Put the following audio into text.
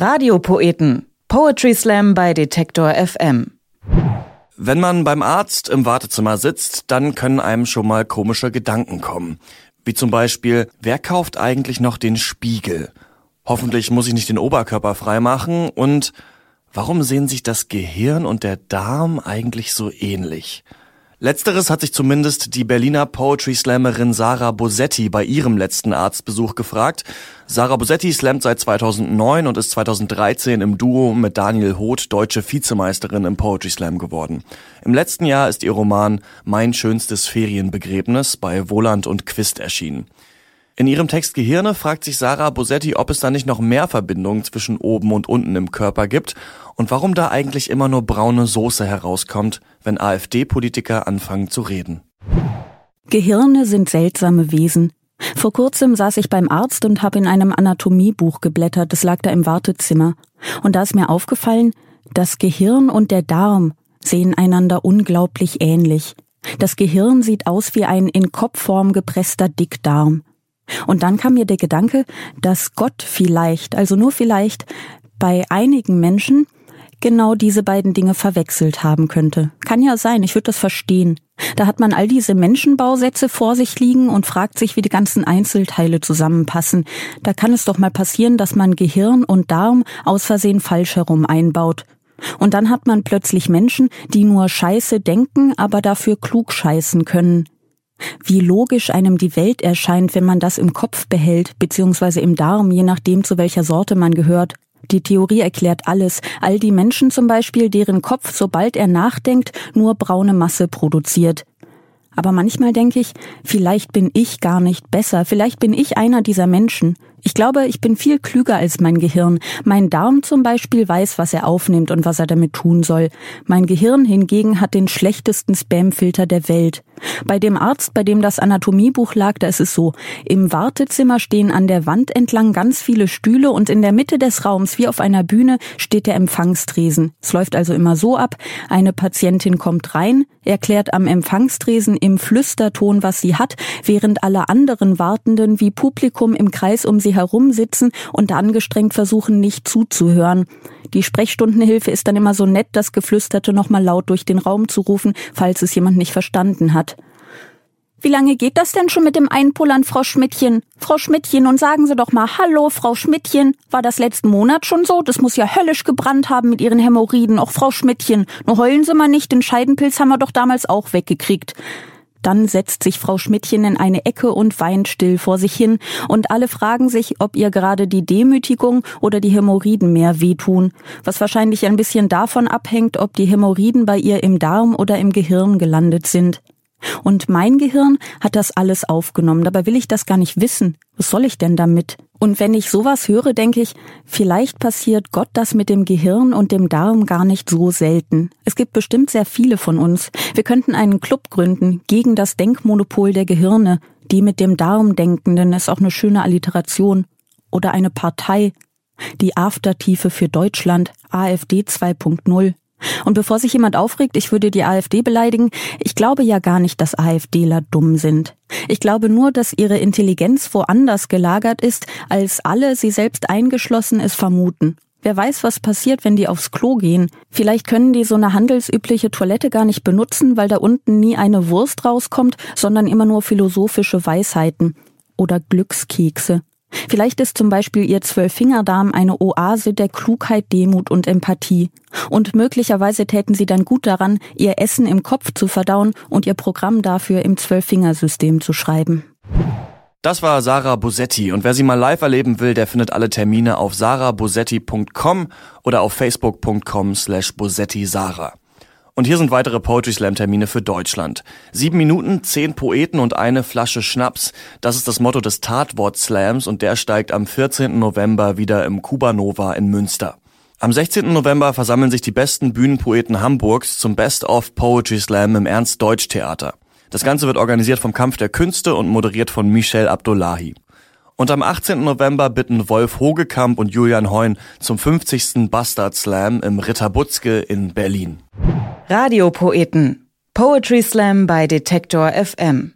Radiopoeten. Poetry Slam bei Detektor FM. Wenn man beim Arzt im Wartezimmer sitzt, dann können einem schon mal komische Gedanken kommen. Wie zum Beispiel, wer kauft eigentlich noch den Spiegel? Hoffentlich muss ich nicht den Oberkörper freimachen und warum sehen sich das Gehirn und der Darm eigentlich so ähnlich? Letzteres hat sich zumindest die Berliner Poetry Slammerin Sarah Bosetti bei ihrem letzten Arztbesuch gefragt. Sarah Bosetti slammt seit 2009 und ist 2013 im Duo mit Daniel Hoth deutsche Vizemeisterin im Poetry Slam geworden. Im letzten Jahr ist ihr Roman Mein schönstes Ferienbegräbnis bei Wohland und Quist erschienen. In ihrem Text Gehirne fragt sich Sarah Bosetti, ob es da nicht noch mehr Verbindungen zwischen oben und unten im Körper gibt und warum da eigentlich immer nur braune Soße herauskommt, wenn AfD-Politiker anfangen zu reden. Gehirne sind seltsame Wesen. Vor kurzem saß ich beim Arzt und habe in einem Anatomiebuch geblättert, das lag da im Wartezimmer. Und da ist mir aufgefallen, das Gehirn und der Darm sehen einander unglaublich ähnlich. Das Gehirn sieht aus wie ein in Kopfform gepresster Dickdarm. Und dann kam mir der Gedanke, dass Gott vielleicht, also nur vielleicht, bei einigen Menschen genau diese beiden Dinge verwechselt haben könnte. Kann ja sein, ich würde das verstehen. Da hat man all diese Menschenbausätze vor sich liegen und fragt sich, wie die ganzen Einzelteile zusammenpassen. Da kann es doch mal passieren, dass man Gehirn und Darm aus Versehen falsch herum einbaut. Und dann hat man plötzlich Menschen, die nur Scheiße denken, aber dafür klug scheißen können. Wie logisch einem die Welt erscheint, wenn man das im Kopf behält, beziehungsweise im Darm, je nachdem, zu welcher Sorte man gehört. Die Theorie erklärt alles. All die Menschen zum Beispiel, deren Kopf, sobald er nachdenkt, nur braune Masse produziert. Aber manchmal denke ich, vielleicht bin ich gar nicht besser, vielleicht bin ich einer dieser Menschen. Ich glaube, ich bin viel klüger als mein Gehirn. Mein Darm zum Beispiel weiß, was er aufnimmt und was er damit tun soll. Mein Gehirn hingegen hat den schlechtesten Spamfilter der Welt. Bei dem Arzt, bei dem das Anatomiebuch lag, da ist es so. Im Wartezimmer stehen an der Wand entlang ganz viele Stühle und in der Mitte des Raums, wie auf einer Bühne, steht der Empfangstresen. Es läuft also immer so ab. Eine Patientin kommt rein, erklärt am Empfangstresen im Flüsterton, was sie hat, während alle anderen Wartenden wie Publikum im Kreis um sie herumsitzen und angestrengt versuchen, nicht zuzuhören. Die Sprechstundenhilfe ist dann immer so nett, das Geflüsterte nochmal laut durch den Raum zu rufen, falls es jemand nicht verstanden hat. Wie lange geht das denn schon mit dem Einpullern, Frau Schmidtchen? Frau Schmidtchen, und sagen Sie doch mal Hallo, Frau Schmidtchen. War das letzten Monat schon so? Das muss ja höllisch gebrannt haben mit Ihren Hämorrhoiden. Och, Frau Schmidtchen, nur heulen Sie mal nicht, den Scheidenpilz haben wir doch damals auch weggekriegt. Dann setzt sich Frau Schmidtchen in eine Ecke und weint still vor sich hin, und alle fragen sich, ob ihr gerade die Demütigung oder die Hämorrhoiden mehr wehtun, was wahrscheinlich ein bisschen davon abhängt, ob die Hämorrhoiden bei ihr im Darm oder im Gehirn gelandet sind. Und mein Gehirn hat das alles aufgenommen, dabei will ich das gar nicht wissen. Was soll ich denn damit? Und wenn ich sowas höre, denke ich, vielleicht passiert Gott das mit dem Gehirn und dem Darm gar nicht so selten. Es gibt bestimmt sehr viele von uns. Wir könnten einen Club gründen gegen das Denkmonopol der Gehirne. Die mit dem Darm Denkenden ist auch eine schöne Alliteration. Oder eine Partei. Die Aftertiefe für Deutschland, AfD 2.0. Und bevor sich jemand aufregt, ich würde die AfD beleidigen, ich glaube ja gar nicht, dass AfDler dumm sind. Ich glaube nur, dass ihre Intelligenz woanders gelagert ist, als alle, sie selbst eingeschlossen, es vermuten. Wer weiß, was passiert, wenn die aufs Klo gehen. Vielleicht können die so eine handelsübliche Toilette gar nicht benutzen, weil da unten nie eine Wurst rauskommt, sondern immer nur philosophische Weisheiten oder Glückskekse. Vielleicht ist zum Beispiel ihr Zwölffingerdarm eine Oase der Klugheit, Demut und Empathie. Und möglicherweise täten sie dann gut daran, ihr Essen im Kopf zu verdauen und ihr Programm dafür im Zwölffingersystem zu schreiben. Das war Sarah Bosetti und wer sie mal live erleben will, der findet alle Termine auf sarahbosetti.com oder auf facebook.com slash bosetti sarah. Und hier sind weitere Poetry Slam Termine für Deutschland. Sieben Minuten, zehn Poeten und eine Flasche Schnaps. Das ist das Motto des Tatwort Slams und der steigt am 14. November wieder im Kubanova in Münster. Am 16. November versammeln sich die besten Bühnenpoeten Hamburgs zum Best of Poetry Slam im Ernst Deutsch Theater. Das Ganze wird organisiert vom Kampf der Künste und moderiert von Michel Abdullahi. Und am 18. November bitten Wolf Hogekamp und Julian Heun zum 50. Bastard Slam im Ritter Butzke in Berlin. Radiopoeten. Poetry Slam bei Detektor FM.